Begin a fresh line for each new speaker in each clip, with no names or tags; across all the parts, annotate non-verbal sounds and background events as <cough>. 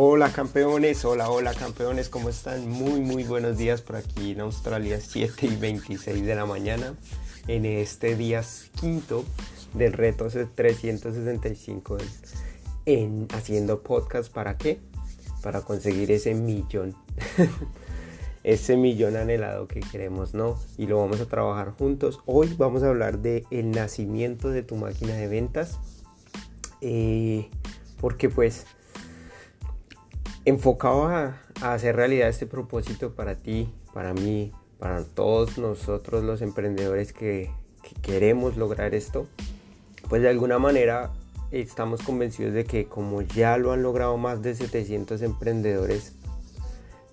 Hola campeones, hola, hola campeones, ¿cómo están? Muy, muy buenos días por aquí en Australia, 7 y 26 de la mañana, en este día quinto del reto 365 en haciendo podcast. ¿Para qué? Para conseguir ese millón, <laughs> ese millón anhelado que queremos, ¿no? Y lo vamos a trabajar juntos. Hoy vamos a hablar de el nacimiento de tu máquina de ventas, eh, porque pues enfocado a, hacer realidad este propósito para ti, para mí, para todos nosotros los emprendedores que, queremos lograr esto, pues de alguna manera estamos convencidos de que como ya lo han logrado más de 700 emprendedores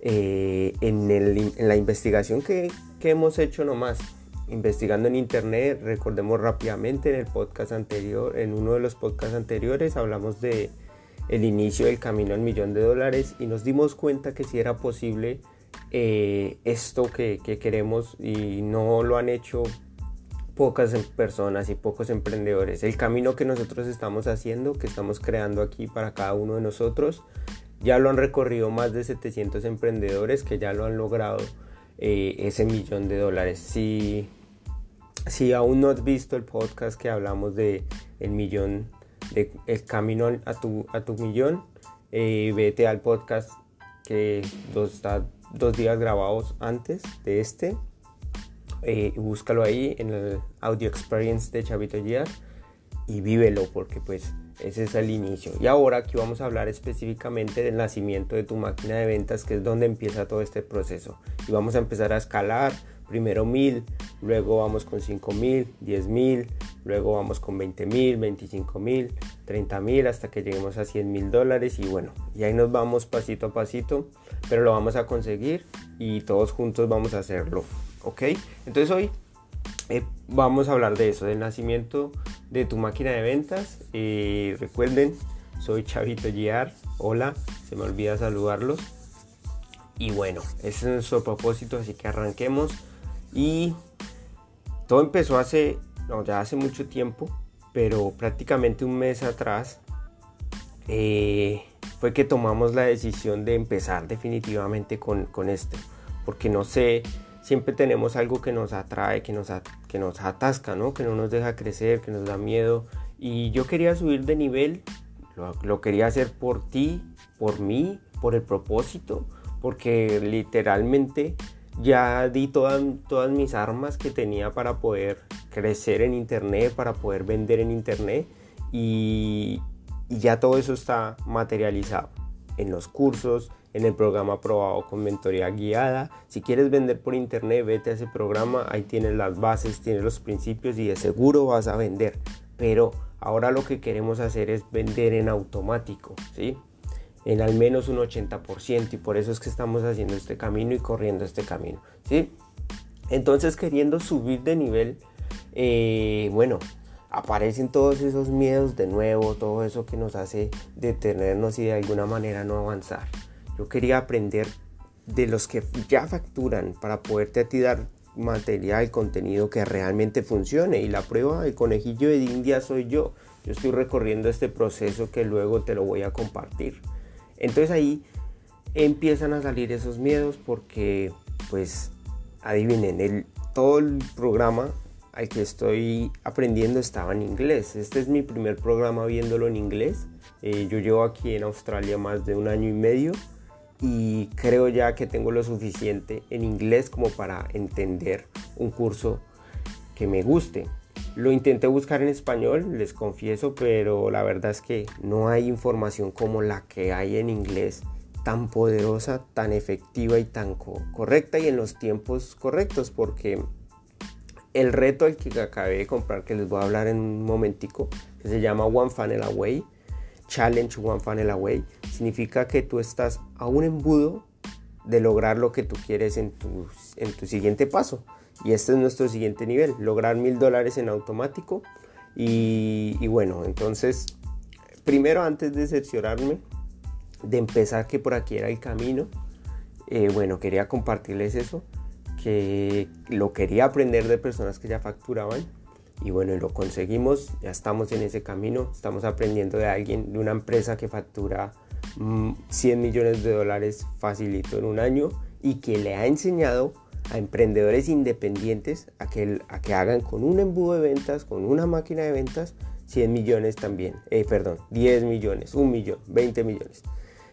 eh, en, la investigación que, hemos hecho nomás, investigando en internet, recordemos rápidamente en el podcast anterior, en uno de los podcasts anteriores hablamos de el inicio del camino al millón de dólares y nos dimos cuenta que si era posible eh, esto que, queremos y no lo han hecho pocas em, personas y pocos emprendedores. El camino que nosotros estamos haciendo, que estamos creando aquí para cada uno de nosotros, ya lo han recorrido más de 700 emprendedores que ya lo han logrado eh, ese millón de dólares. Si, si aún no has visto el podcast que hablamos de el millón el camino a tu, a tu millón, eh, vete al podcast que dos, está dos días grabados antes de este. Eh, búscalo ahí en el audio experience de Chavito Díaz y vívelo porque pues ese es el inicio. Y ahora aquí vamos a hablar específicamente del nacimiento de tu máquina de ventas, que es donde empieza todo este proceso. Y vamos a empezar a escalar, primero mil, luego vamos con cinco mil, diez mil, luego vamos con 20 mil, 25 mil, 30 mil hasta que lleguemos a 100 mil dólares y bueno, y ahí nos vamos pasito a pasito, pero lo vamos a conseguir y todos juntos vamos a hacerlo, ¿ok? Entonces hoy eh, vamos a hablar de eso, del nacimiento de tu máquina de ventas. Eh, recuerden, soy Chavito Giar, hola, se me olvida saludarlos. Y bueno, ese es nuestro propósito, así que arranquemos. Y todo empezó hace no, ya hace mucho tiempo, pero prácticamente un mes atrás eh, fue que tomamos la decisión de empezar definitivamente con, con esto, porque no sé, siempre tenemos algo que nos atrae, que nos, que nos atasca, ¿no? que no nos deja crecer, que nos da miedo, y yo quería subir de nivel, lo, lo quería hacer por ti, por mí, por el propósito, porque literalmente ya di todas, todas mis armas que tenía para poder crecer en internet, para poder vender en internet y, ya todo eso está materializado en los cursos, en el programa aprobado con mentoría guiada. Si quieres vender por internet, vete a ese programa, ahí tienes las bases, tienes los principios y de seguro vas a vender. Pero ahora lo que queremos hacer es vender en automático, ¿sí? en al menos un 80% y por eso es que estamos haciendo este camino y corriendo este camino, ¿sí? Entonces queriendo subir de nivel, eh, bueno, aparecen todos esos miedos de nuevo, todo eso que nos hace detenernos y de alguna manera no avanzar. Yo quería aprender de los que ya facturan para poderte a ti dar material, contenido que realmente funcione y la prueba del conejillo de India soy yo. Yo estoy recorriendo este proceso que luego te lo voy a compartir. Entonces ahí empiezan a salir esos miedos porque, pues, adivinen, el, todo el programa al que estoy aprendiendo estaba en inglés. Este es mi primer programa viéndolo en inglés. Eh, yo llevo aquí en Australia más de un año y medio y creo ya que tengo lo suficiente en inglés como para entender un curso que me guste. Lo intenté buscar en español, les confieso, pero la verdad es que no hay información como la que hay en inglés tan poderosa, tan efectiva y tan correcta y en los tiempos correctos, porque el reto al que acabé de comprar, que les voy a hablar en un momentico, que se llama One Funnel Away, Challenge One Funnel Away, significa que tú estás a un embudo de lograr lo que tú quieres en tu, en tu siguiente paso. Y este es nuestro siguiente nivel, lograr mil dólares en automático. Y, bueno, entonces, primero antes de cerciorarme, de empezar que por aquí era el camino, eh, bueno, quería compartirles eso, que lo quería aprender de personas que ya facturaban. Y bueno, lo conseguimos, ya estamos en ese camino, estamos aprendiendo de alguien, de una empresa que factura 100 mm, millones de dólares facilito en un año y que le ha enseñado a emprendedores independientes a que, a que hagan con un embudo de ventas, con una máquina de ventas, 100 millones también, eh, perdón, 10 millones, 1 millón, 20 millones.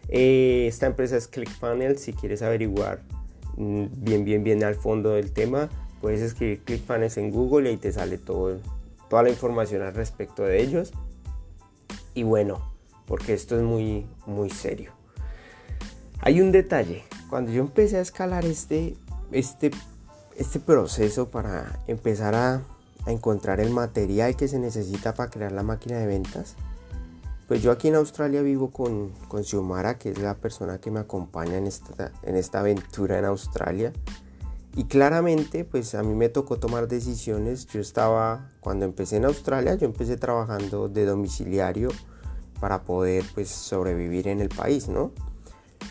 Eh, esta empresa es ClickFunnels, si quieres averiguar mm, bien, bien, bien al fondo del tema, puedes escribir ClickFunnels en Google y ahí te sale toda la información al respecto de ellos. Y bueno, porque esto es muy, muy serio. Hay un detalle, cuando yo empecé a escalar este, este, este proceso para empezar a, encontrar el material que se necesita para crear la máquina de ventas, pues yo aquí en Australia vivo con, con Xiomara, que es la persona que me acompaña en esta, en esta aventura en Australia. Y claramente, pues a mí me tocó tomar decisiones. Yo estaba, cuando empecé en Australia, yo empecé trabajando de domiciliario para poder pues sobrevivir en el país, ¿no?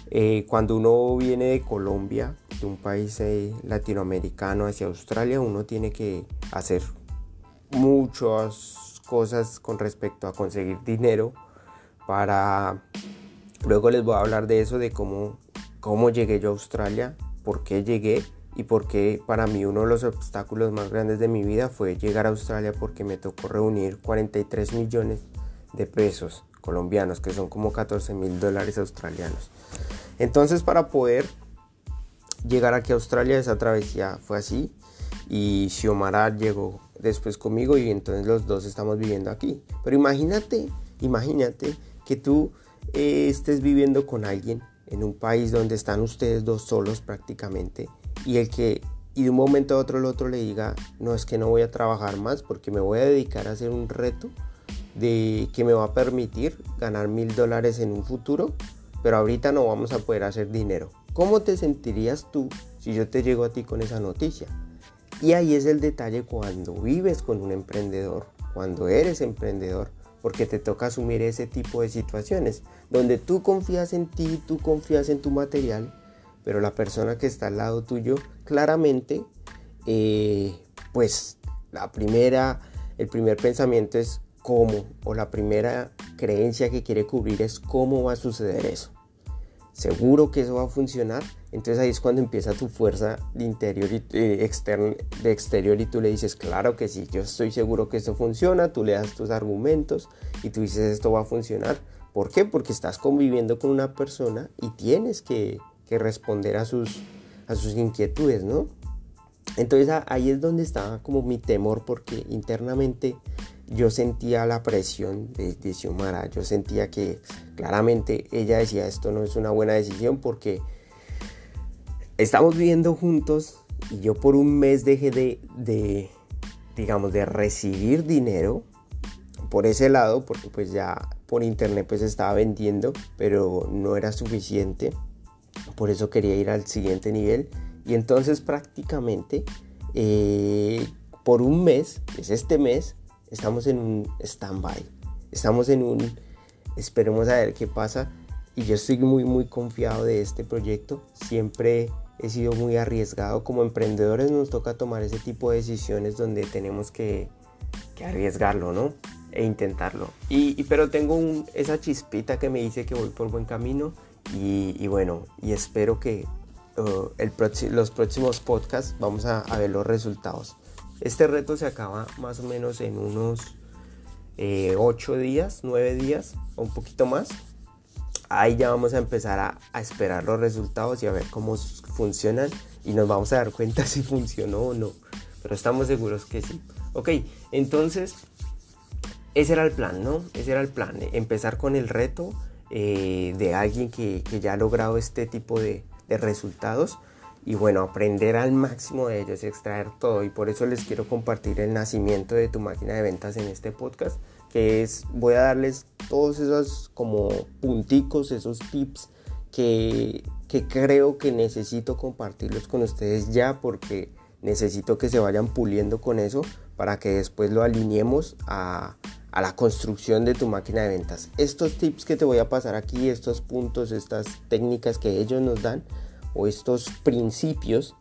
Eh, cuando uno viene de Colombia, de un país eh, latinoamericano hacia Australia, uno tiene que hacer muchas cosas con respecto a conseguir dinero para... Luego les voy a hablar de eso, de cómo, cómo llegué yo a Australia, por qué llegué y por qué para mí uno de los obstáculos más grandes de mi vida fue llegar a Australia porque me tocó reunir 43 millones de pesos colombianos, que son como 14 mil dólares australianos. Entonces para poder llegar aquí a Australia esa travesía fue así y Xiomara llegó después conmigo y entonces los dos estamos viviendo aquí. Pero imagínate, imagínate que tú eh, estés viviendo con alguien en un país donde están ustedes dos solos prácticamente y el que y de un momento a otro el otro le diga, no es que no voy a trabajar más porque me voy a dedicar a hacer un reto de que me va a permitir ganar mil dólares en un futuro, pero ahorita no vamos a poder hacer dinero. ¿Cómo te sentirías tú si yo te llego a ti con esa noticia? Y ahí es el detalle cuando vives con un emprendedor, cuando eres emprendedor, porque te toca asumir ese tipo de situaciones, donde tú confías en ti, tú confías en tu material, pero la persona que está al lado tuyo, claramente, eh, pues la primera, el primer pensamiento es cómo, o la primera creencia que quiere cubrir es cómo va a suceder eso. Seguro que eso va a funcionar. Entonces ahí es cuando empieza tu fuerza de interior y eh, de exterior y tú le dices, claro que sí, yo estoy seguro que esto funciona, tú le das tus argumentos y tú dices, esto va a funcionar. ¿Por qué? Porque estás conviviendo con una persona y tienes que, que responder a sus, a sus inquietudes, ¿no? Entonces ahí es donde estaba como mi temor porque internamente yo sentía la presión de, de, Xiomara, yo sentía que claramente ella decía esto no es una buena decisión porque estamos viviendo juntos y yo por un mes dejé de, de, digamos, de recibir dinero por ese lado, porque pues ya por internet pues estaba vendiendo, pero no era suficiente, por eso quería ir al siguiente nivel. Y entonces prácticamente eh, por un mes, es este mes, estamos en un stand-by. Estamos en un, esperemos a ver qué pasa. Y yo estoy muy, muy confiado de este proyecto. Siempre he sido muy arriesgado. Como emprendedores nos toca tomar ese tipo de decisiones donde tenemos que, que arriesgarlo, ¿no? E intentarlo. Y, pero tengo esa chispita que me dice que voy por buen camino. Y, bueno, y espero que uh, el los próximos podcasts vamos a ver los resultados. Este reto se acaba más o menos en unos 8 eh, días, 9 días o un poquito más. Ahí ya vamos a empezar a, esperar los resultados y a ver cómo funcionan y nos vamos a dar cuenta <laughs> si funcionó o no. Pero estamos seguros que sí. Ok, entonces ese era el plan, ¿no? Ese era el plan, empezar con el reto eh, de alguien que, ya ha logrado este tipo de resultados y bueno, aprender al máximo de ellos, extraer todo y por eso les quiero compartir el nacimiento de tu máquina de ventas en este podcast, que es, voy a darles todos esos como punticos, esos tips que, que creo que necesito compartirlos con ustedes ya porque necesito que se vayan puliendo con eso para que después lo alineemos a, a la construcción de tu máquina de ventas. Estos tips que te voy a pasar aquí, estos puntos, estas técnicas que ellos nos dan, o estos principios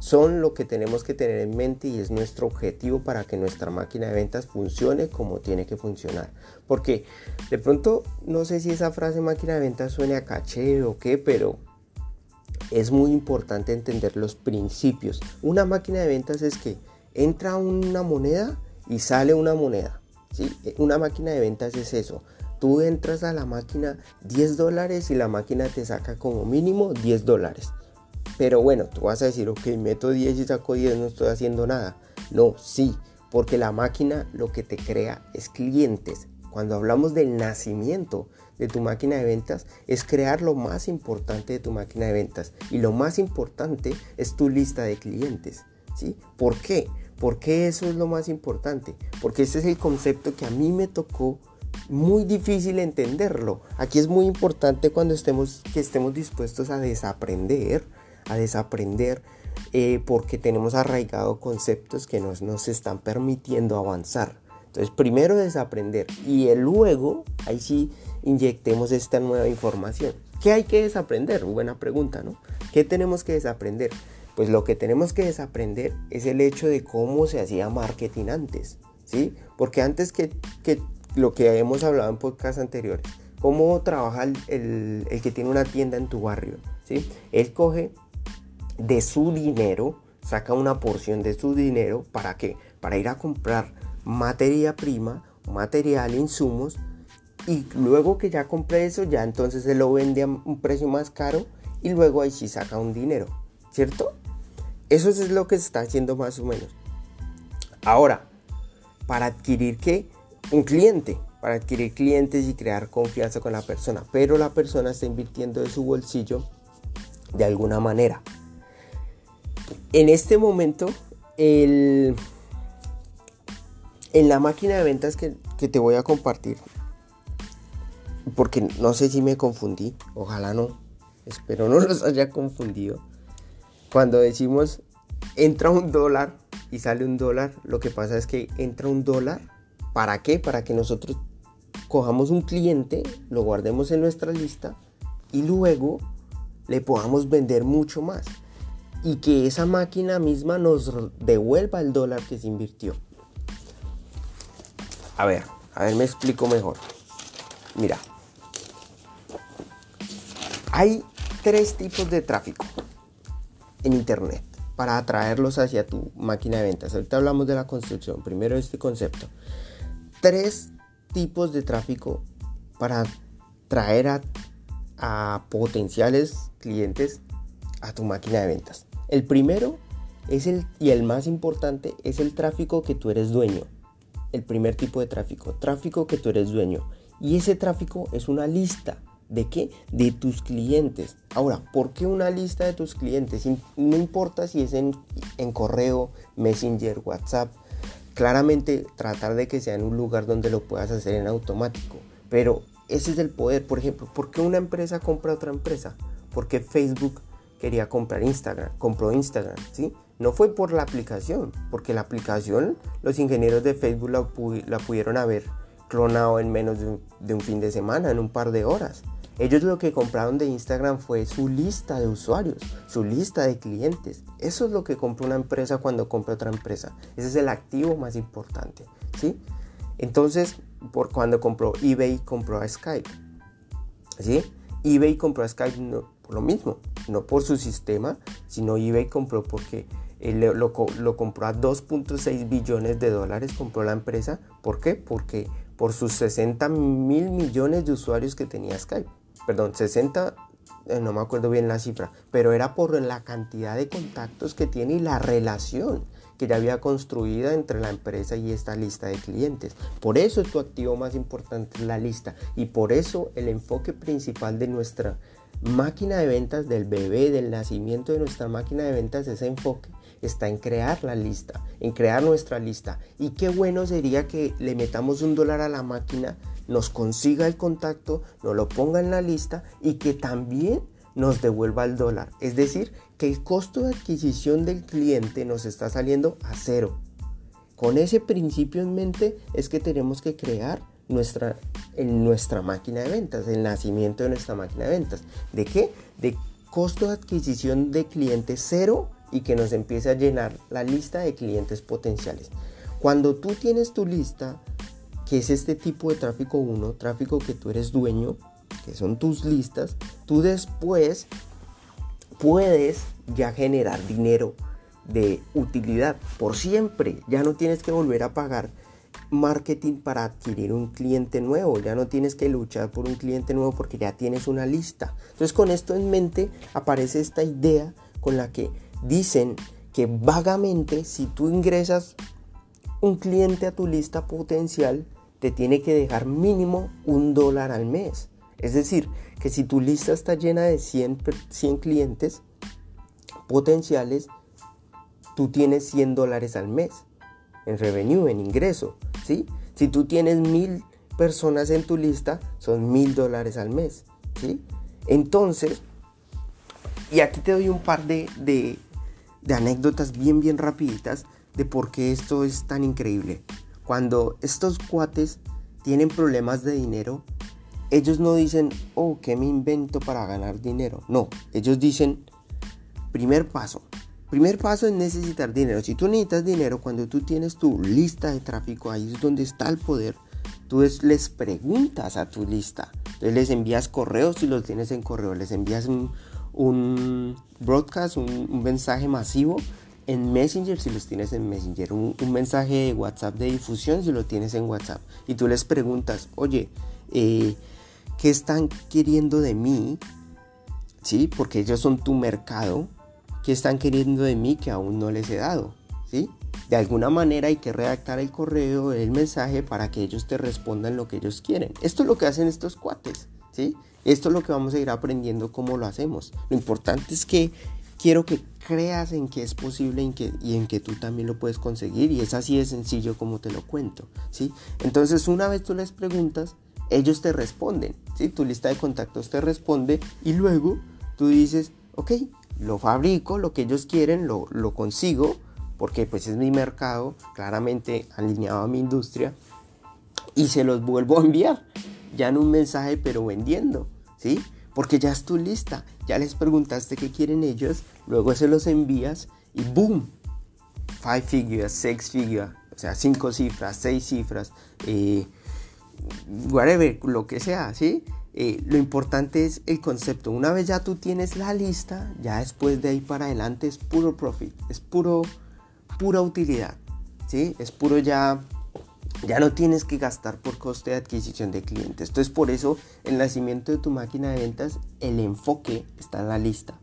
son lo que tenemos que tener en mente y es nuestro objetivo para que nuestra máquina de ventas funcione como tiene que funcionar. Porque de pronto, no sé si esa frase máquina de ventas suene a caché o qué, pero es muy importante entender los principios. Una máquina de ventas es que entra una moneda y sale una moneda. ¿sí? Una máquina de ventas es eso. Tú entras a la máquina 10 dólares y la máquina te saca como mínimo 10 dólares. Pero bueno, tú vas a decir, ok, meto 10 y saco 10, no estoy haciendo nada. No, sí, porque la máquina lo que te crea es clientes. Cuando hablamos del nacimiento de tu máquina de ventas, es crear lo más importante de tu máquina de ventas. Y lo más importante es tu lista de clientes. ¿sí? ¿Por qué? ¿Por qué eso es lo más importante? Porque ese es el concepto que a mí me tocó muy difícil entenderlo. Aquí es muy importante cuando estemos, que estemos dispuestos a desaprender, a desaprender eh, porque tenemos arraigado conceptos que nos, nos están permitiendo avanzar. Entonces, primero desaprender y luego, ahí sí, inyectemos esta nueva información. ¿Qué hay que desaprender? Buena pregunta, ¿no? ¿Qué tenemos que desaprender? Pues lo que tenemos que desaprender es el hecho de cómo se hacía marketing antes, ¿sí? Porque antes que, que lo que hemos hablado en podcasts anteriores, cómo trabaja el, el que tiene una tienda en tu barrio, ¿sí? Él coge de su dinero, saca una porción de su dinero, ¿para qué? Para ir a comprar materia prima, material, insumos, y luego que ya compré eso, ya entonces se lo vende a un precio más caro y luego ahí sí saca un dinero, ¿cierto? Eso es lo que se está haciendo más o menos. Ahora, para adquirir qué? Un cliente, para adquirir clientes y crear confianza con la persona, pero la persona está invirtiendo de su bolsillo de alguna manera. En este momento, en la máquina de ventas que, te voy a compartir, porque no sé si me confundí, ojalá no, espero no los haya confundido. Cuando decimos entra un dólar y sale un dólar, lo que pasa es que entra un dólar, ¿para qué? Para que nosotros cojamos un cliente, lo guardemos en nuestra lista y luego le podamos vender mucho más y que esa máquina misma nos devuelva el dólar que se invirtió. A ver, a ver, me explico mejor. Mira, hay tres tipos de tráfico en Internet para atraerlos hacia tu máquina de ventas. Ahorita hablamos de la construcción. Primero este concepto. Tres tipos de tráfico para traer a, potenciales clientes a tu máquina de ventas. El primero es el, y el más importante es el tráfico que tú eres dueño. El primer tipo de tráfico, tráfico que tú eres dueño. Y ese tráfico es una lista. ¿De qué? De tus clientes. Ahora, ¿por qué una lista de tus clientes? No importa si es en correo, Messenger, WhatsApp. Claramente tratar de que sea en un lugar donde lo puedas hacer en automático. Pero ese es el poder. Por ejemplo, ¿por qué una empresa compra otra empresa? Porque Facebook quería comprar Instagram, compró Instagram, ¿sí? No fue por la aplicación, porque la aplicación los ingenieros de Facebook la, pudieron haber clonado en menos de un, fin de semana, en un par de horas. Ellos lo que compraron de Instagram fue su lista de usuarios, su lista de clientes. Eso es lo que compra una empresa cuando compra otra empresa. Ese es el activo más importante, ¿sí? Entonces, por cuando compró eBay, compró a Skype, ¿sí? eBay compró a Skype por lo mismo, no por su sistema, sino eBay compró porque lo, lo, compró a 2.6 billones de dólares, compró la empresa. ¿Por qué? Porque por sus 60 mil millones de usuarios que tenía Skype. Perdón, 60, eh, no me acuerdo bien la cifra, pero era por la cantidad de contactos que tiene y la relación que ya había construida entre la empresa y esta lista de clientes. Por eso es tu activo más importante la lista y por eso el enfoque principal de nuestra máquina de ventas, del bebé, del nacimiento de nuestra máquina de ventas, ese enfoque está en crear la lista, en crear nuestra lista. Y qué bueno sería que le metamos un dólar a la máquina, nos consiga el contacto, nos lo ponga en la lista y que también nos devuelva el dólar. Es decir, que el costo de adquisición del cliente nos está saliendo a cero. Con ese principio en mente es que tenemos que crear nuestra, en nuestra máquina de ventas, el nacimiento de nuestra máquina de ventas. ¿De qué? De costo de adquisición de cliente cero y que nos empiece a llenar la lista de clientes potenciales. Cuando tú tienes tu lista, que es este tipo de tráfico 1, tráfico que tú eres dueño, que son tus listas, tú después puedes ya generar dinero de utilidad por siempre. Ya no tienes que volver a pagar marketing para adquirir un cliente nuevo. Ya no tienes que luchar por un cliente nuevo porque ya tienes una lista. Entonces con esto en mente aparece esta idea con la que dicen que vagamente si tú ingresas un cliente a tu lista potencial, te tiene que dejar mínimo un dólar al mes. Es decir, que si tu lista está llena de 100, 100 clientes potenciales, tú tienes 100 dólares al mes en revenue, en ingreso. ¿sí? Si tú tienes mil personas en tu lista, son mil dólares al mes. ¿sí? Entonces, y aquí te doy un par de, de anécdotas bien, bien rapiditas de por qué esto es tan increíble. Cuando estos cuates tienen problemas de dinero, ellos no dicen, oh, ¿qué me invento para ganar dinero? No, ellos dicen, primer paso, Primer paso es necesitar dinero. Si tú necesitas dinero, cuando tú tienes tu lista de tráfico, ahí es donde está el poder. Tú les preguntas a tu lista. Entonces les envías correos si los tienes en correo. Les envías un, broadcast, un, mensaje masivo en Messenger si los tienes en Messenger. Un, mensaje de WhatsApp de difusión si lo tienes en WhatsApp. Y tú les preguntas, oye, eh, ¿qué están queriendo de mí? ¿Sí? Porque ellos son tu mercado ¿Qué están queriendo de mí que aún no les he dado? ¿Sí? De alguna manera hay que redactar el correo, el mensaje para que ellos te respondan lo que ellos quieren. Esto es lo que hacen estos cuates, ¿sí? Esto es lo que vamos a ir aprendiendo cómo lo hacemos. Lo importante es que quiero que creas en que es posible y en que tú también lo puedes conseguir y es así de sencillo como te lo cuento, ¿sí? Entonces una vez tú les preguntas, ellos te responden, ¿sí? Tu lista de contactos te responde y luego tú dices, ok, lo fabrico, lo que ellos quieren, lo, consigo, porque pues es mi mercado, claramente alineado a mi industria, y se los vuelvo a enviar, ya en un mensaje, pero vendiendo, ¿sí? Porque ya es tu lista, ya les preguntaste qué quieren ellos, luego se los envías y boom, five figures, six figures, o sea, cinco cifras, seis cifras, eh, whatever, lo que sea, ¿sí? Eh, lo importante es el concepto. Una vez ya tú tienes la lista, ya después de ahí para adelante es puro profit, es puro, pura utilidad. ¿sí? Es puro ya, ya no tienes que gastar por coste de adquisición de clientes. Entonces por eso el nacimiento de tu máquina de ventas, el enfoque está en la lista.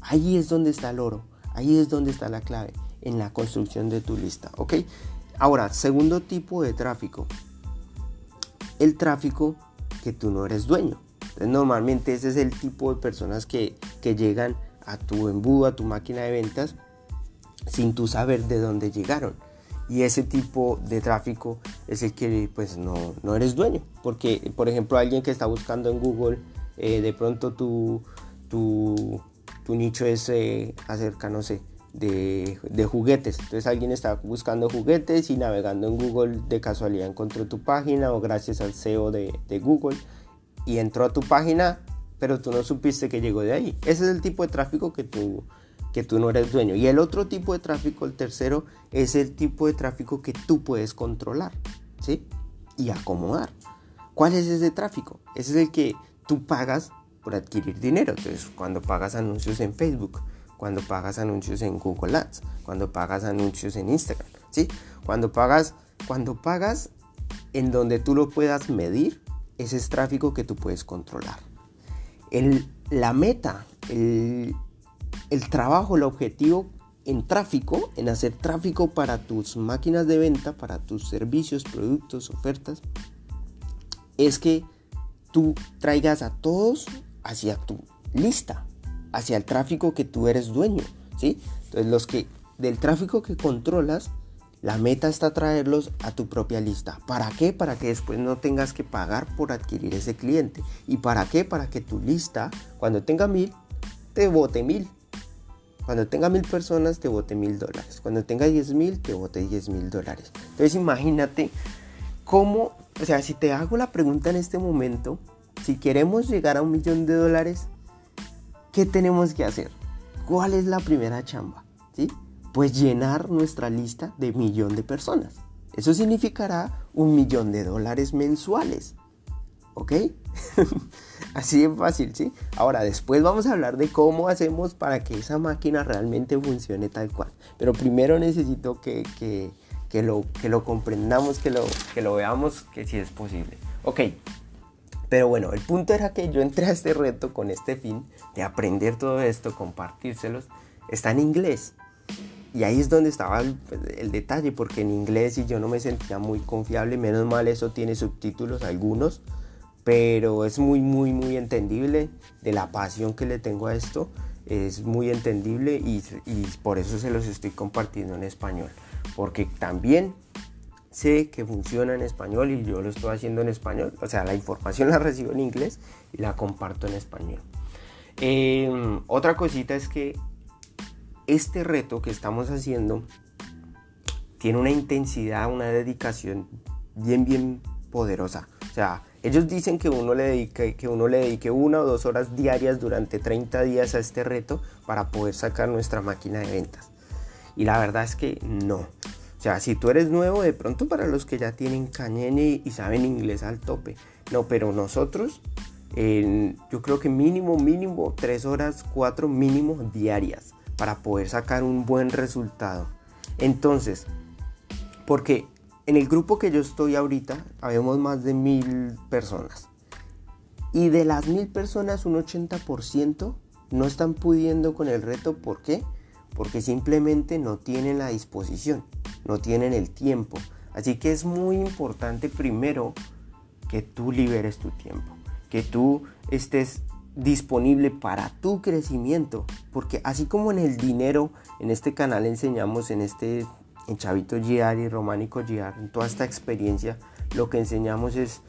Ahí es donde está el oro, ahí es donde está la clave, en la construcción de tu lista. ¿ok? Ahora, segundo tipo de tráfico. El tráfico que tú no eres dueño. Entonces, normalmente ese es el tipo de personas que, llegan a tu embudo, a tu máquina de ventas, sin tú saber de dónde llegaron. Y ese tipo de tráfico es el que pues no, no eres dueño. Porque, por ejemplo, alguien que está buscando en Google, eh, de pronto tu, tu, tu nicho es eh, acerca, sé, de, juguetes. Entonces alguien está buscando juguetes y navegando en Google de casualidad encontró tu página o gracias al SEO de, Google y entró a tu página, pero tú no supiste que llegó de ahí. Ese es el tipo de tráfico que tú, que tú no eres dueño. Y el otro tipo de tráfico, el tercero, es el tipo de tráfico que tú puedes controlar ¿sí? y acomodar. ¿Cuál es ese tráfico? Ese es el que tú pagas por adquirir dinero. Entonces, cuando pagas anuncios en Facebook, cuando pagas anuncios en Google Ads, cuando pagas anuncios en Instagram, ¿sí? Cuando pagas, cuando pagas en donde tú lo puedas medir, ese es tráfico que tú puedes controlar. El, la meta, el, el trabajo, el objetivo en tráfico, en hacer tráfico para tus máquinas de venta, para tus servicios, productos, ofertas, es que tú traigas a todos hacia tu lista, hacia el tráfico que tú eres dueño, ¿sí? Entonces los que del tráfico que controlas, la meta está traerlos a tu propia lista. ¿Para qué? Para que después no tengas que pagar por adquirir ese cliente. ¿Y para qué? Para que tu lista, cuando tenga mil, te vote mil. Cuando tenga mil personas, te vote mil dólares. Cuando tenga diez mil, te vote diez mil dólares. Entonces imagínate cómo, o sea, si te hago la pregunta en este momento, si queremos llegar a un millón de dólares, ¿Qué tenemos que hacer? ¿Cuál es la primera chamba? ¿sí? Pues llenar nuestra lista de millón de personas. Eso significará un millón de dólares mensuales. ¿Ok? <laughs> Así de fácil, ¿sí? Ahora, después vamos a hablar de cómo hacemos para que esa máquina realmente funcione tal cual. Pero primero necesito que, que, lo, que lo comprendamos, que lo, que lo veamos, que sí es posible. Ok, pero bueno, el punto era que yo entré a este reto con este fin de aprender todo esto, compartírselos. Está en inglés. Y ahí es donde estaba el, pues, el, detalle, porque en inglés y yo no me sentía muy confiable. Menos mal eso tiene subtítulos, algunos pero es muy, muy, muy entendible de la pasión que le tengo a esto. Es muy entendible y, por eso se los estoy compartiendo en español. Porque también sé que funciona en español y yo lo estoy haciendo en español. O sea, la información la recibo en inglés y la comparto en español. Em, otra cosita es que este reto que estamos haciendo tiene una intensidad, una dedicación bien, bien poderosa. O sea, ellos dicen que uno, le dedique, que uno le dedique una o dos horas diarias durante 30 días a este reto para poder sacar nuestra máquina de ventas. Y la verdad es que no. O sea, si tú eres nuevo, de pronto para los que ya tienen cañene y saben inglés al tope. No, pero nosotros, yo creo que mínimo, mínimo, tres horas, cuatro mínimo diarias para poder sacar un buen resultado. Entonces, porque en el grupo que yo estoy ahorita, habemos más de mil personas. Y de las mil personas, un 80% no están pudiendo con el reto. ¿Por qué? Porque simplemente no tienen la disposición, no tienen el tiempo. Así que es muy importante primero que tú liberes tu tiempo, que tú estés disponible para tu crecimiento. Porque así como en el dinero, en este canal enseñamos, en este en Chavito GR y Románico GR, en toda esta experiencia, lo que enseñamos es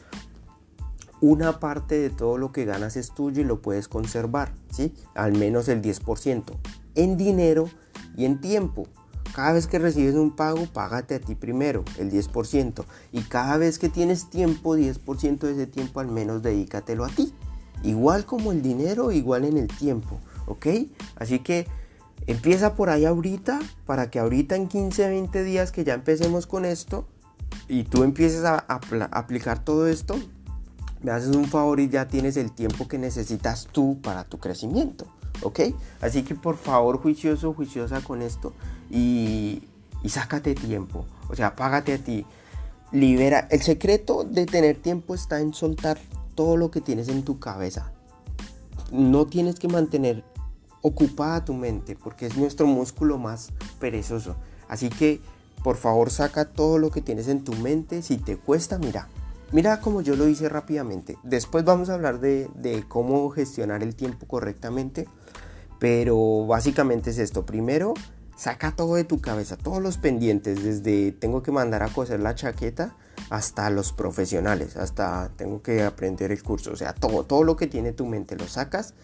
una parte de todo lo que ganas es tuyo y lo puedes conservar, ¿sí? Al menos el 10%, en dinero y en tiempo. Cada vez que recibes un pago, págate a ti primero, el 10%. Y cada vez que tienes tiempo, 10% de ese tiempo al menos dedícatelo a ti. Igual como el dinero, igual en el tiempo, ¿ok? Así que Empieza por ahí ahorita para que ahorita en 15, 20 días que ya empecemos con esto y tú empieces a, aplicar todo esto, me haces un favor y ya tienes el tiempo que necesitas tú para tu crecimiento. ¿Ok? Así que por favor, juicioso, juiciosa con esto y, y sácate tiempo. O sea, págate a ti. Libera. El secreto de tener tiempo está en soltar todo lo que tienes en tu cabeza. No tienes que mantener ocupada tu mente porque es nuestro músculo más perezoso. Así que por favor saca todo lo que tienes en tu mente. Si te cuesta, mira. Mira como yo lo hice rápidamente. Después vamos a hablar de, de cómo gestionar el tiempo correctamente. Pero básicamente es esto. Primero, saca todo de tu cabeza, todos los pendientes, desde tengo que mandar a coser la chaqueta hasta los profesionales, hasta tengo que aprender el curso, o sea, todo, todo lo que tiene tu mente lo sacas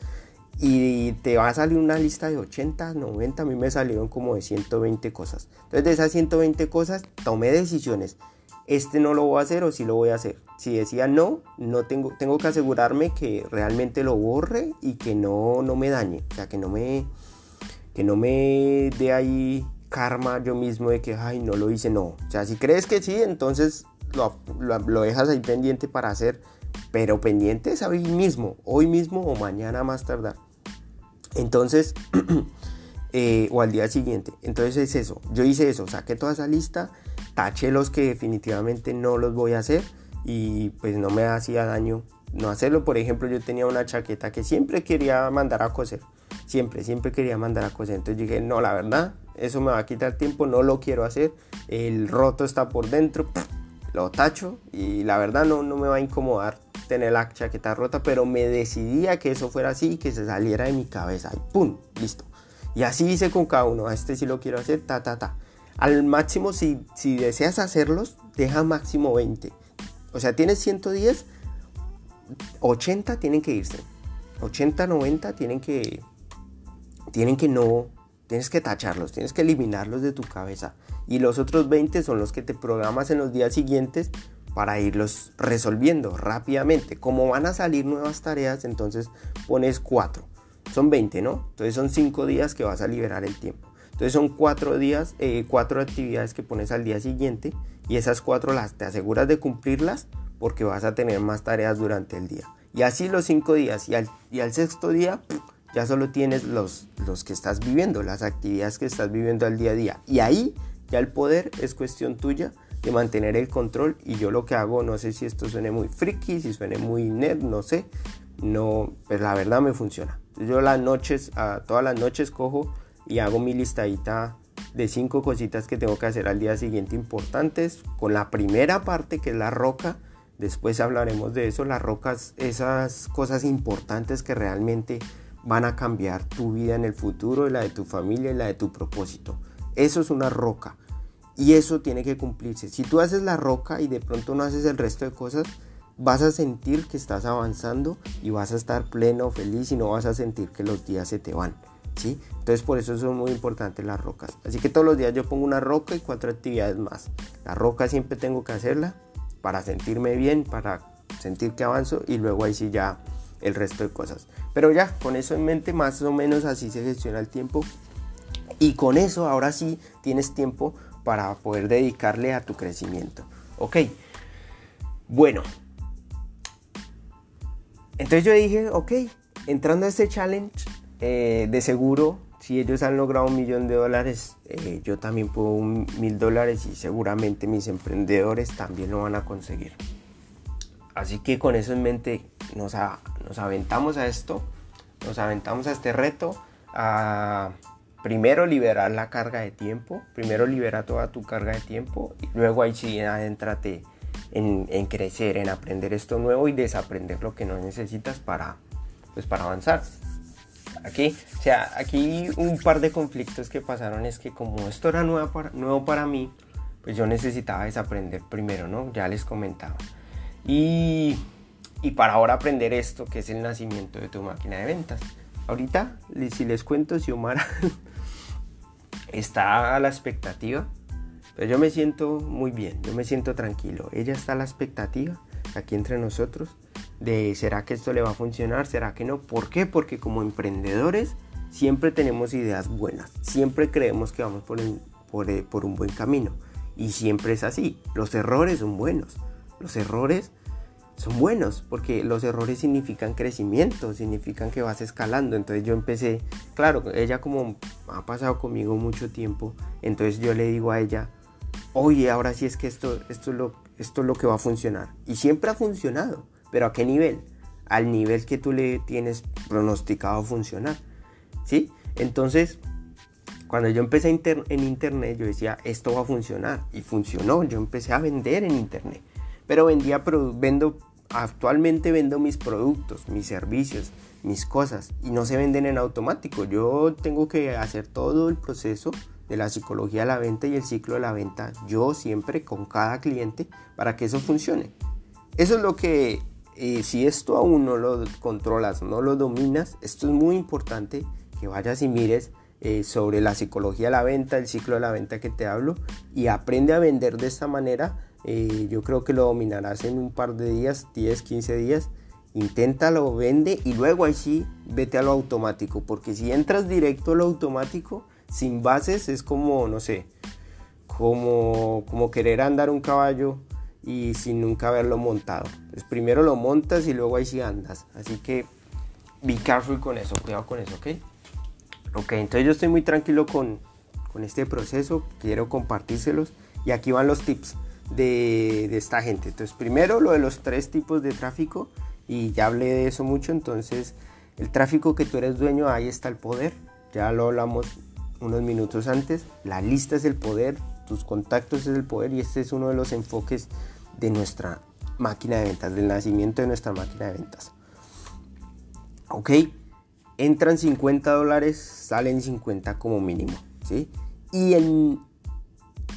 y te va a salir una lista de 80, 90, a mí me salieron como de 120 cosas. Entonces de esas 120 cosas tomé decisiones. Este no lo voy a hacer o sí lo voy a hacer. Si decía no, no tengo, tengo que asegurarme que realmente lo borre y que no, no me dañe. O sea, que no me, que no me dé ahí karma yo mismo de que, ay, no lo hice, no. O sea, si crees que sí, entonces lo, lo, lo dejas ahí pendiente para hacer, pero pendiente es hoy mismo, hoy mismo o mañana más tardar. Entonces, <clears throat> eh, o al día siguiente. Entonces es eso. Yo hice eso, saqué toda esa lista, taché los que definitivamente no los voy a hacer y pues no me hacía daño no hacerlo. Por ejemplo, yo tenía una chaqueta que siempre quería mandar a coser. Siempre, siempre quería mandar a coser. Entonces dije, no, la verdad, eso me va a quitar tiempo, no lo quiero hacer. El roto está por dentro, <sniffs> lo tacho y la verdad no, no me va a incomodar tener la chaqueta rota, pero me decidí a que eso fuera así y que se saliera de mi cabeza. Y ¡pum! Listo. Y así hice con cada uno. A este sí lo quiero hacer, ta, ta, ta. Al máximo, si, si deseas hacerlos, deja máximo 20. O sea, tienes 110, 80 tienen que irse. 80, 90 tienen que, tienen que no, tienes que tacharlos, tienes que eliminarlos de tu cabeza. Y los otros 20 son los que te programas en los días siguientes para irlos resolviendo rápidamente. Como van a salir nuevas tareas, entonces pones 4. Son 20, ¿no? Entonces son 5 días que vas a liberar el tiempo. Entonces son cuatro días, eh, cuatro actividades que pones al día siguiente y esas cuatro las te aseguras de cumplirlas porque vas a tener más tareas durante el día. Y así los cinco días y al, y al sexto día ya solo tienes los, los que estás viviendo, las actividades que estás viviendo al día a día. Y ahí ya el poder es cuestión tuya de mantener el control y yo lo que hago, no sé si esto suene muy friki, si suene muy nerd, no sé, no, pues la verdad me funciona. Yo las noches, a todas las noches cojo y hago mi listadita de cinco cositas que tengo que hacer al día siguiente importantes, con la primera parte que es la roca, después hablaremos de eso, las rocas, esas cosas importantes que realmente van a cambiar tu vida en el futuro la de tu familia y la de tu propósito. Eso es una roca. Y eso tiene que cumplirse. Si tú haces la roca y de pronto no haces el resto de cosas, vas a sentir que estás avanzando y vas a estar pleno, feliz y no vas a sentir que los días se te van. ¿sí? Entonces por eso son muy importantes las rocas. Así que todos los días yo pongo una roca y cuatro actividades más. La roca siempre tengo que hacerla para sentirme bien, para sentir que avanzo y luego ahí sí ya el resto de cosas. Pero ya, con eso en mente, más o menos así se gestiona el tiempo. Y con eso ahora sí tienes tiempo para poder dedicarle a tu crecimiento. Ok, bueno. Entonces yo dije, ok, entrando a este challenge, eh, de seguro, si ellos han logrado un millón de dólares, eh, yo también puedo un mil dólares y seguramente mis emprendedores también lo van a conseguir. Así que con eso en mente nos, nos aventamos a esto, nos aventamos a este reto, a primero liberar la carga de tiempo, primero libera toda tu carga de tiempo y luego ahí sí adéntrate en, crecer, en aprender esto nuevo y desaprender lo que no necesitas para, pues para avanzar. Aquí, o sea, aquí un par de conflictos que pasaron es que como esto era nuevo para, mí, pues yo necesitaba desaprender primero, ¿no? Ya les comentaba. Y, y para ahora aprender esto, que es el nacimiento de tu máquina de ventas. Ahorita, si les cuento, si Omar <laughs> está a la expectativa, pero yo me siento muy bien, yo me siento tranquilo. Ella está a la expectativa, aquí entre nosotros, de será que esto le va a funcionar, será que no. ¿Por qué? Porque como emprendedores siempre tenemos ideas buenas, siempre creemos que vamos por, por, por un buen camino. Y siempre es así. Los errores son buenos. Los errores son buenos porque los errores significan crecimiento, significan que vas escalando. Entonces yo empecé, claro, ella como ha pasado conmigo mucho tiempo, entonces yo le digo a ella, oye, ahora sí es que esto, esto, es lo, esto es lo que va a funcionar. Y siempre ha funcionado, pero ¿a qué nivel? Al nivel que tú le tienes pronosticado funcionar. ¿Sí? Entonces, cuando yo empecé en internet, yo decía, esto va a funcionar. Y funcionó, yo empecé a vender en internet pero vendía, vendo, actualmente vendo mis productos, mis servicios, mis cosas y no se venden en automático. Yo tengo que hacer todo el proceso de la psicología de la venta y el ciclo de la venta yo siempre con cada cliente para que eso funcione. Eso es lo que eh, si esto aún no lo controlas, no lo dominas, esto es muy importante que vayas y mires eh, sobre la psicología de la venta, el ciclo de la venta que te hablo y aprende a vender de esta manera eh, yo creo que lo dominarás en un par de días, 10, 15 días. Inténtalo, vende y luego ahí sí vete a lo automático. Porque si entras directo a lo automático, sin bases, es como, no sé, como, como querer andar un caballo y sin nunca haberlo montado. Entonces primero lo montas y luego ahí sí andas. Así que be careful con eso, cuidado con eso, ¿ok? Ok, entonces yo estoy muy tranquilo con, con este proceso, quiero compartírselos y aquí van los tips de, esta gente. Entonces, primero lo de los tres tipos de tráfico, y ya hablé de eso mucho, entonces el tráfico que tú eres dueño, ahí está el poder, ya lo hablamos unos minutos antes, la lista es el poder, tus contactos es el poder y este es uno de los enfoques de nuestra máquina de ventas, del nacimiento de nuestra máquina de ventas. Ok, entran 50 dólares, salen 50 como mínimo, ¿sí? Y en,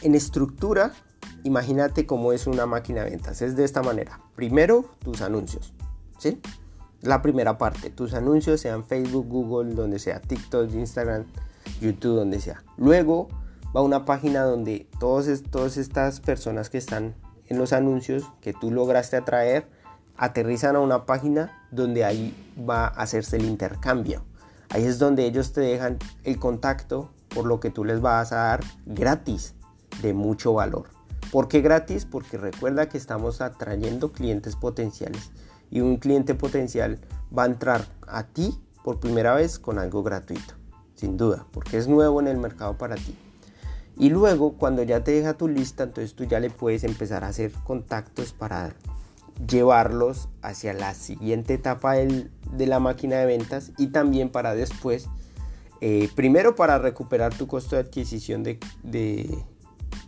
en estructura imagínate cómo es una máquina de ventas. Es de esta manera. Primero, tus anuncios. ¿Sí? La primera parte. Tus anuncios sean Facebook, Google, donde sea, TikTok, Instagram, YouTube, donde sea. Luego va una página donde todos, todas estas personas que están en los anuncios que tú lograste atraer, aterrizan a una página donde ahí va a hacerse el intercambio. Ahí es donde ellos te dejan el contacto por lo que tú les vas a dar gratis de mucho valor. ¿Por qué gratis? Porque recuerda que estamos atrayendo clientes potenciales y un cliente potencial va a entrar a ti por primera vez con algo gratuito, sin duda, porque es nuevo en el mercado para ti. Y luego, cuando ya te deja tu lista, entonces tú ya le puedes empezar a hacer contactos para llevarlos hacia la siguiente etapa de la máquina de ventas y también para después, eh, primero para recuperar tu costo de adquisición de,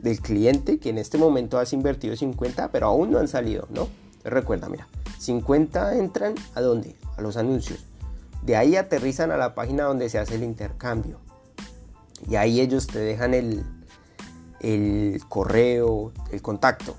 del cliente, que en este momento has invertido 50, pero aún no han salido, ¿no? Recuerda, mira, 50 entran a dónde? A los anuncios. De ahí aterrizan a la página donde se hace el intercambio. Y ahí ellos te dejan el, el correo, el contacto,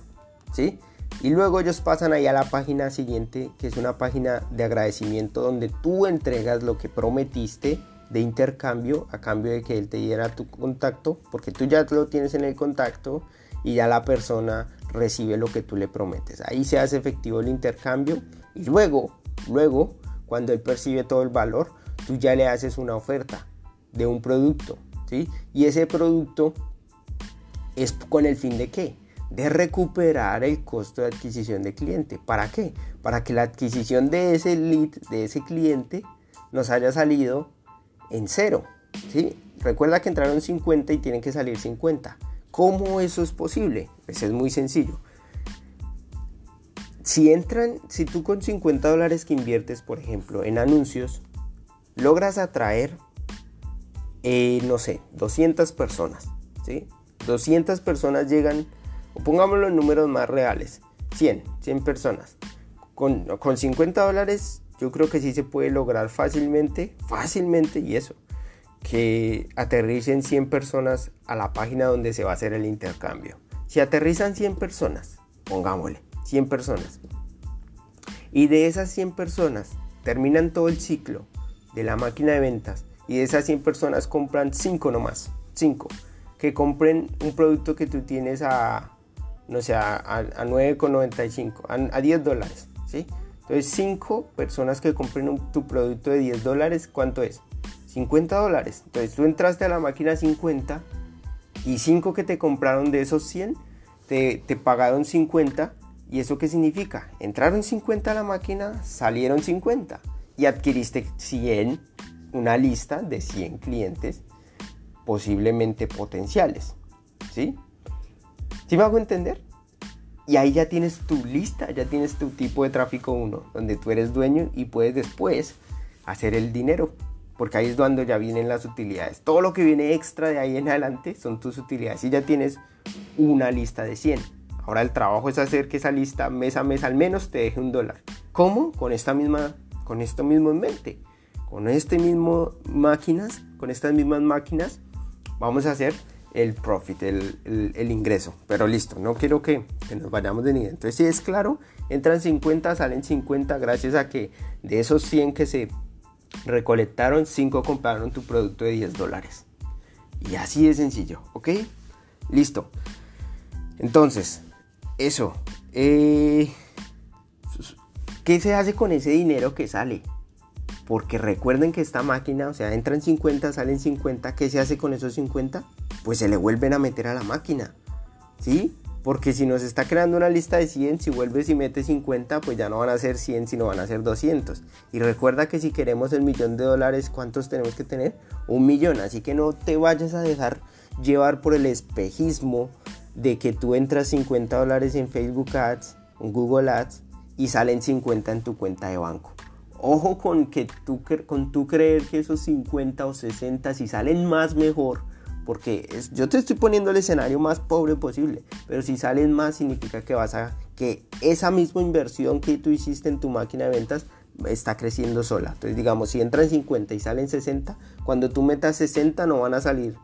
¿sí? Y luego ellos pasan ahí a la página siguiente, que es una página de agradecimiento donde tú entregas lo que prometiste de intercambio a cambio de que él te diera tu contacto, porque tú ya lo tienes en el contacto y ya la persona recibe lo que tú le prometes. Ahí se hace efectivo el intercambio y luego, luego, cuando él percibe todo el valor, tú ya le haces una oferta de un producto, ¿sí? Y ese producto es con el fin de qué? de recuperar el costo de adquisición de cliente. ¿Para qué? Para que la adquisición de ese lead, de ese cliente, nos haya salido en cero. ¿sí? Recuerda que entraron 50 y tienen que salir 50. ¿Cómo eso es posible? Pues es muy sencillo. Si entran, si tú con 50 dólares que inviertes, por ejemplo, en anuncios, logras atraer, eh, no sé, 200 personas, ¿sí? 200 personas llegan o pongámoslo en números más reales, 100, 100 personas. Con, con 50 dólares yo creo que sí se puede lograr fácilmente, fácilmente y eso, que aterricen 100 personas a la página donde se va a hacer el intercambio. Si aterrizan 100 personas, pongámosle, 100 personas, y de esas 100 personas terminan todo el ciclo de la máquina de ventas y de esas 100 personas compran 5 nomás, 5, que compren un producto que tú tienes a no sé, a, 9,95, a, 10 dólares, ¿sí? Entonces, 5 personas que compren tu producto de 10 dólares, ¿cuánto es? 50 dólares. Entonces, tú entraste a la máquina 50 y 5 que te compraron de esos 100 te, te pagaron 50. ¿Y eso qué significa? Entraron 50 a la máquina, salieron 50 y adquiriste 100, una lista de 100 clientes posiblemente potenciales, ¿sí? ¿Sí me hago entender? Y ahí ya tienes tu lista, ya tienes tu tipo de tráfico 1, donde tú eres dueño y puedes después hacer el dinero. Porque ahí es donde ya vienen las utilidades. Todo lo que viene extra de ahí en adelante son tus utilidades. Y ya tienes una lista de 100. Ahora el trabajo es hacer que esa lista mes a mes al menos te deje un dólar. ¿Cómo? Con esta misma, con esto mismo en mente. Con este mismo máquinas, con estas mismas máquinas, vamos a hacer el profit, el, ingreso. Pero listo, no quiero que, nos vayamos de nivel. Entonces, si es claro, entran 50, salen 50 gracias a que de esos 100 que se recolectaron, 5 compraron tu producto de 10 dólares. Y así de sencillo, ¿ok? Listo. Entonces, eso. Eh, ¿Qué se hace con ese dinero que sale? Porque recuerden que esta máquina, o sea, entran 50, salen 50. ¿Qué se hace con esos 50? Pues se le vuelven a meter a la máquina. ¿Sí? Porque si nos está creando una lista de 100, si vuelves y metes 50, pues ya no van a ser 100, sino van a ser 200. Y recuerda que si queremos el millón de dólares, ¿cuántos tenemos que tener? Un millón. Así que no te vayas a dejar llevar por el espejismo de que tú entras 50 dólares en Facebook Ads, en Google Ads y salen 50 en tu cuenta de banco. Ojo con que tú, con tú creer que esos 50 o 60, si salen más mejor, porque yo te estoy poniendo el escenario más pobre posible, pero si salen más significa que vas a que esa misma inversión que tú hiciste en tu máquina de ventas está creciendo sola. Entonces, digamos, si entran 50 y salen 60, cuando tú metas 60 no van a salir,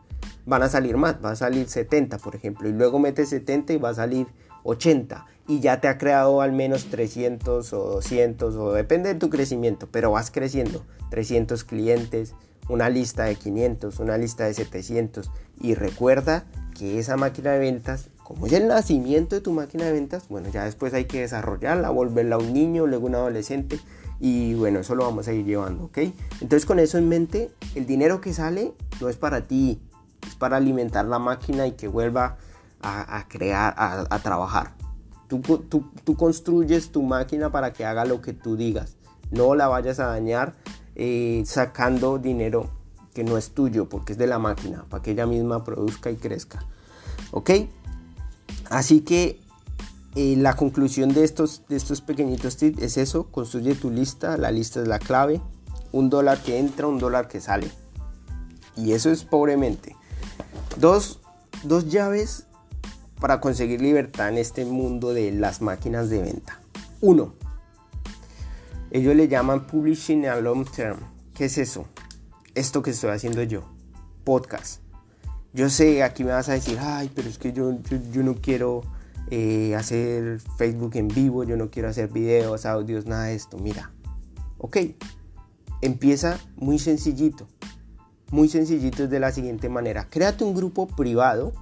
van a salir más, va a salir 70, por ejemplo, y luego metes 70 y va a salir 80 y ya te ha creado al menos 300 o 200 o depende de tu crecimiento, pero vas creciendo, 300 clientes, una lista de 500, una lista de 700 y recuerda que esa máquina de ventas, como es el nacimiento de tu máquina de ventas, bueno, ya después hay que desarrollarla, volverla a un niño, luego un adolescente y bueno, eso lo vamos a ir llevando, ¿ok? Entonces con eso en mente, el dinero que sale no es para ti, es para alimentar la máquina y que vuelva a, crear, a, trabajar. Tú, tú, construyes tu máquina para que haga lo que tú digas. No la vayas a dañar eh, sacando dinero que no es tuyo porque es de la máquina, para que ella misma produzca y crezca. ¿Ok? Así que eh, la conclusión de estos, de estos pequeñitos tips es eso, construye tu lista, la lista es la clave, un dólar que entra, un dólar que sale. Y eso es pobremente. Dos, dos llaves para conseguir libertad en este mundo de las máquinas de venta. Uno, ellos le llaman publishing a long term. ¿Qué es eso? Esto que estoy haciendo yo, podcast. Yo sé, aquí me vas a decir, ay, pero es que yo, yo, no quiero eh, hacer Facebook en vivo, yo no quiero hacer videos, audios, nada de esto. Mira, ok, empieza muy sencillito. Muy sencillito es de la siguiente manera. Créate un grupo privado,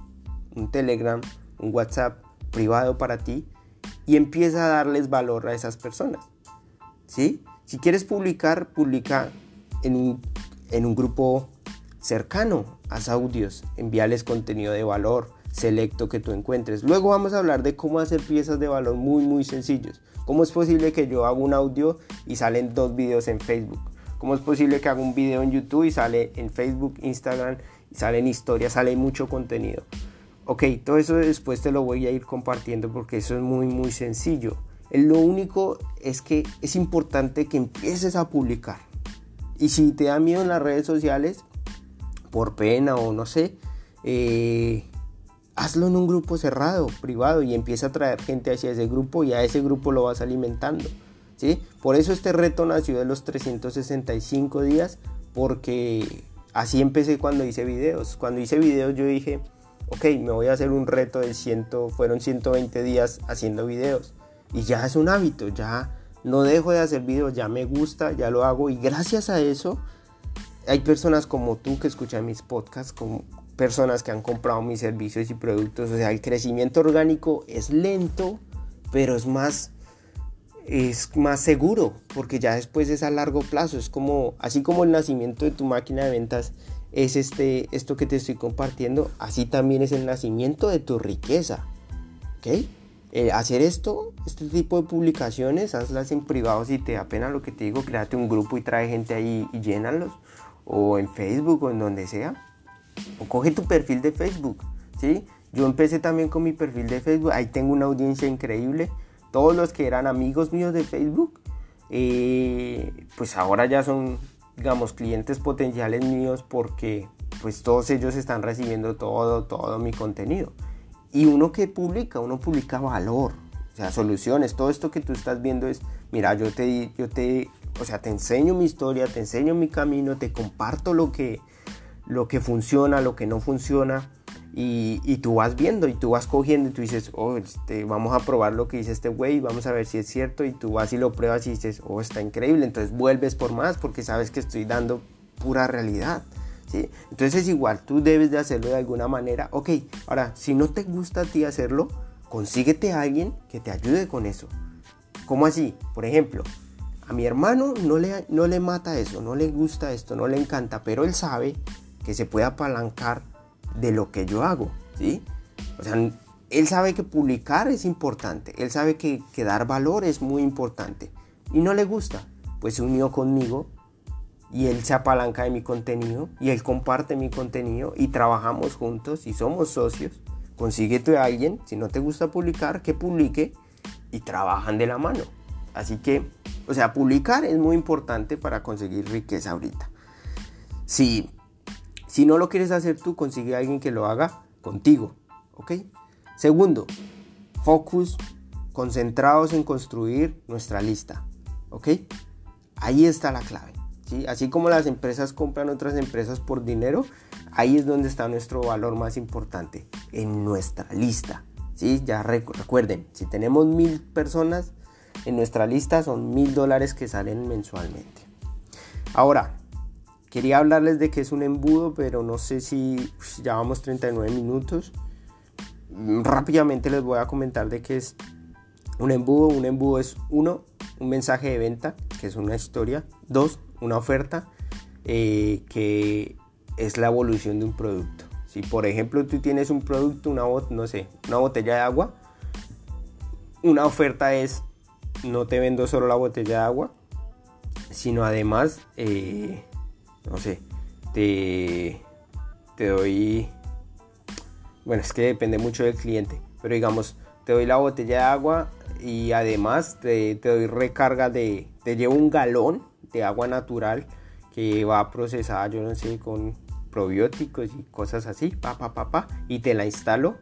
un Telegram, un WhatsApp privado para ti y empieza a darles valor a esas personas. Si quieres publicar, publica en un, en un grupo cercano, haz audios, envíales contenido de valor selecto que tú encuentres. Luego vamos a hablar de cómo hacer piezas de valor muy muy sencillos. ¿Cómo es posible que yo haga un audio y salen dos videos en Facebook? ¿Cómo es posible que haga un video en YouTube y sale en Facebook, Instagram, y salen historias, sale mucho contenido? Ok, todo eso después te lo voy a ir compartiendo porque eso es muy muy sencillo. Lo único es que es importante que empieces a publicar. Y si te da miedo en las redes sociales, por pena o no sé, eh, hazlo en un grupo cerrado, privado, y empieza a traer gente hacia ese grupo y a ese grupo lo vas alimentando. ¿sí? Por eso este reto nació de los 365 días, porque así empecé cuando hice videos. Cuando hice videos yo dije, ok, me voy a hacer un reto de 100, fueron 120 días haciendo videos. Y ya es un hábito, ya no dejo de hacer videos, ya me gusta, ya lo hago. Y gracias a eso, hay personas como tú que escuchan mis podcasts, como personas que han comprado mis servicios y productos. O sea, el crecimiento orgánico es lento, pero es más es más seguro porque ya después es a largo plazo es como así como el nacimiento de tu máquina de ventas es este, esto que te estoy compartiendo, así también es el nacimiento de tu riqueza. ¿Ok? Eh, hacer esto, este tipo de publicaciones, hazlas en privado si te da pena lo que te digo, créate un grupo y trae gente ahí y llénalos, o en Facebook o en donde sea, o coge tu perfil de Facebook, ¿sí? Yo empecé también con mi perfil de Facebook, ahí tengo una audiencia increíble, todos los que eran amigos míos de Facebook, eh, pues ahora ya son digamos, clientes potenciales míos porque pues todos ellos están recibiendo todo, todo mi contenido. Y uno que publica, uno publica valor, o sea, soluciones. Todo esto que tú estás viendo es, mira, yo te, yo te, o sea, te enseño mi historia, te enseño mi camino, te comparto lo que, lo que funciona, lo que no funciona. Y, tú vas viendo y tú vas cogiendo y tú dices, oh, este, vamos a probar lo que dice este güey, vamos a ver si es cierto y tú vas y lo pruebas y dices, oh, está increíble, entonces vuelves por más porque sabes que estoy dando pura realidad. ¿Sí? Entonces es igual, tú debes de hacerlo de alguna manera. Ok, ahora, si no te gusta a ti hacerlo, consíguete a alguien que te ayude con eso. ¿Cómo así? Por ejemplo, a mi hermano no le, no le mata eso, no le gusta esto, no le encanta, pero él sabe que se puede apalancar de lo que yo hago, ¿sí? O sea, él sabe que publicar es importante, él sabe que, dar valor es muy importante y no le gusta, pues se unió conmigo y él se apalanca de mi contenido y él comparte mi contenido y trabajamos juntos y somos socios. Consíguete a alguien, si no te gusta publicar, que publique y trabajan de la mano. Así que, o sea, publicar es muy importante para conseguir riqueza ahorita. Si si no lo quieres hacer tú, consigue a alguien que lo haga contigo. ¿Ok? Segundo, focus, concentrados en construir nuestra lista. ¿Ok? Ahí está la clave. ¿Sí? Así como las empresas compran otras empresas por dinero, ahí es donde está nuestro valor más importante, en nuestra lista. ¿sí? Ya recuerden, si tenemos mil personas en nuestra lista, son mil dólares que salen mensualmente. Ahora, Quería hablarles de que es un embudo, pero no sé si llevamos 39 minutos. Mm, rápidamente les voy a comentar de qué es un embudo. Un embudo es uno, un mensaje de venta, que es una historia. Dos, una oferta, eh, que es la evolución de un producto. Si por ejemplo tú tienes un producto, una, no sé, una botella de agua, una oferta es no te vendo solo la botella de agua, sino además, eh, no sé, te, te doy, bueno, es que depende mucho del cliente, pero digamos, te doy la botella de agua y además te, doy recarga de, te llevo un galón de agua natural que va procesada, yo no sé, con probióticos y cosas así, pa, pa, pa, pa, y te la instalo.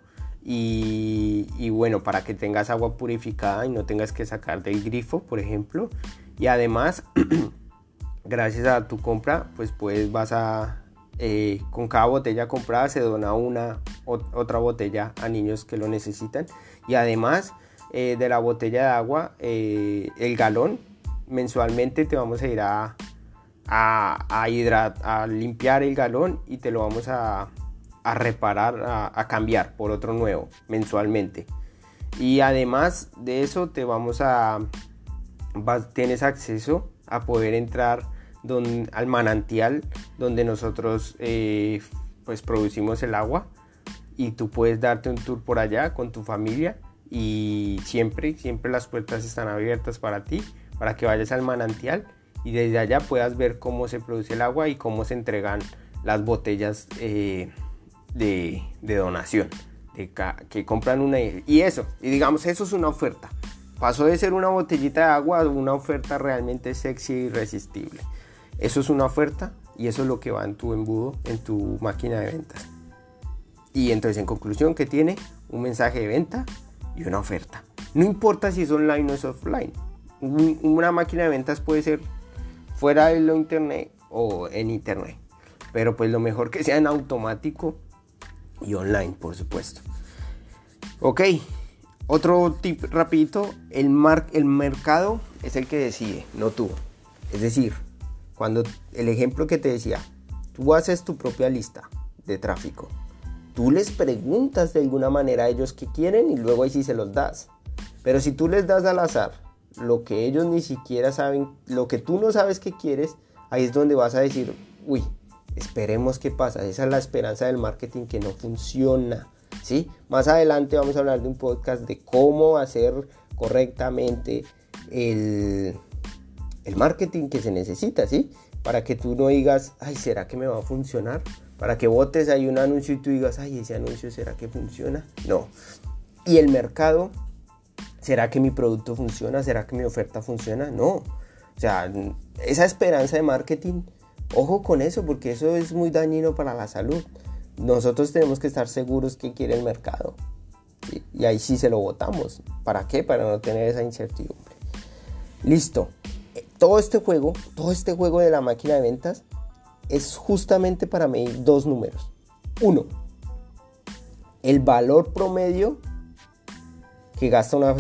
Y, bueno, para que tengas agua purificada y no tengas que sacar del grifo, por ejemplo. Y además, <clears throat> gracias a tu compra, pues pues vas a, eh, con cada botella comprada se dona una otra botella a niños que lo necesitan. Y además eh, de la botella de agua, eh, el galón, mensualmente te vamos a ir a, a, a limpiar el galón y te lo vamos a, a reparar, a, cambiar por otro nuevo mensualmente. Y además de eso te vamos a, tienes acceso a poder entrar al manantial donde nosotros eh, pues producimos el agua y tú puedes darte un tour por allá con tu familia y siempre, siempre las puertas están abiertas para ti, para que vayas al manantial y desde allá puedas ver cómo se produce el agua y cómo se entregan las botellas eh, de, donación, que compran una y eso, y digamos eso es una oferta. Pasó de ser una botellita de agua a una oferta realmente sexy y irresistible. Eso es una oferta y eso es lo que va en tu embudo, en tu máquina de ventas. Y entonces en conclusión, que tiene? Un mensaje de venta y una oferta. No importa si es online o es offline. Una máquina de ventas puede ser fuera de lo internet o en internet. Pero pues lo mejor que sea en automático y online, por supuesto. Ok, otro tip rapidito, el, mar el mercado es el que decide, no tú. Es decir, cuando el ejemplo que te decía, tú haces tu propia lista de tráfico. Tú les preguntas de alguna manera a ellos qué quieren y luego ahí sí se los das. Pero si tú les das al azar lo que ellos ni siquiera saben, lo que tú no sabes que quieres, ahí es donde vas a decir, uy, esperemos qué pasa. Esa es la esperanza del marketing que no funciona. ¿sí? Más adelante vamos a hablar de un podcast de cómo hacer correctamente el, el marketing que se necesita, ¿sí? Para que tú no digas, ay, ¿será que me va a funcionar? Para que votes ahí un anuncio y tú digas, ay, ese anuncio, ¿será que funciona? No. Y el mercado ¿Será que mi producto funciona? ¿Será que mi oferta funciona? No. O sea, esa esperanza de marketing, ojo con eso, porque eso es muy dañino para la salud. Nosotros tenemos que estar seguros que quiere el mercado. Y ahí sí se lo votamos. ¿Para qué? Para no tener esa incertidumbre. Listo. Todo este juego, todo este juego de la máquina de ventas es justamente para medir dos números. Uno, el valor promedio que gasta una,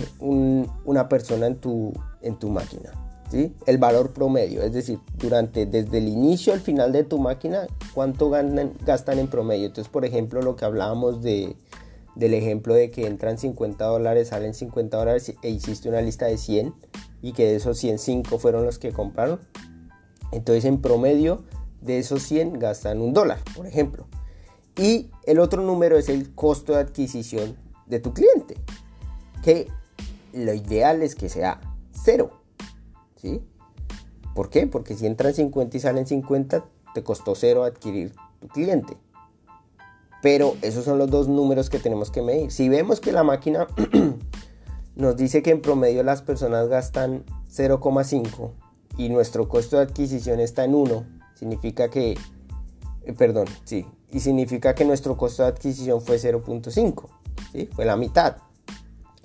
una persona en tu, en tu máquina. ¿sí? El valor promedio, es decir, durante, desde el inicio al final de tu máquina, cuánto ganan, gastan en promedio. Entonces, por ejemplo, lo que hablábamos de, del ejemplo de que entran 50 dólares, salen 50 dólares e hiciste una lista de 100 y que de esos 105 fueron los que compraron. Entonces, en promedio, de esos 100 gastan un dólar, por ejemplo. Y el otro número es el costo de adquisición de tu cliente lo ideal es que sea cero. ¿Sí? ¿Por qué? Porque si entran 50 y salen 50, te costó cero adquirir tu cliente. Pero esos son los dos números que tenemos que medir. Si vemos que la máquina <clears throat> nos dice que en promedio las personas gastan 0,5 y nuestro costo de adquisición está en 1, significa que, eh, perdón, sí, y significa que nuestro costo de adquisición fue 0.5, ¿sí? Fue la mitad.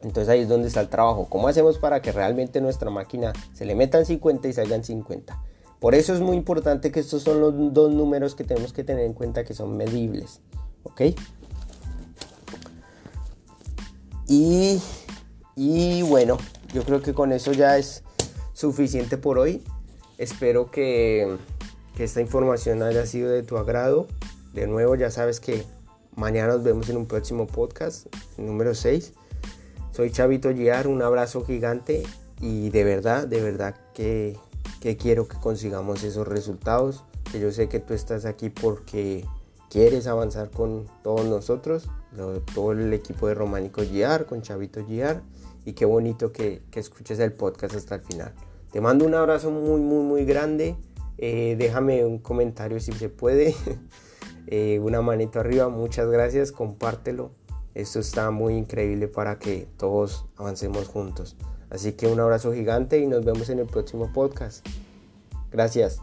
Entonces ahí es donde está el trabajo. ¿Cómo hacemos para que realmente nuestra máquina se le metan 50 y salgan 50? Por eso es muy importante que estos son los dos números que tenemos que tener en cuenta que son medibles. ¿Ok? Y, y bueno, yo creo que con eso ya es suficiente por hoy. Espero que, que esta información haya sido de tu agrado. De nuevo, ya sabes que mañana nos vemos en un próximo podcast, número 6. Soy Chavito Giar, un abrazo gigante y de verdad, de verdad que, quiero que consigamos esos resultados. Que yo sé que tú estás aquí porque quieres avanzar con todos nosotros, todo el equipo de Románico GR, con Chavito GR, y qué bonito que, que escuches el podcast hasta el final. Te mando un abrazo muy, muy, muy grande. Eh, déjame un comentario si se puede. <laughs> Eh, una manito arriba, muchas gracias, compártelo. Esto está muy increíble para que todos avancemos juntos. Así que un abrazo gigante y nos vemos en el próximo podcast. Gracias.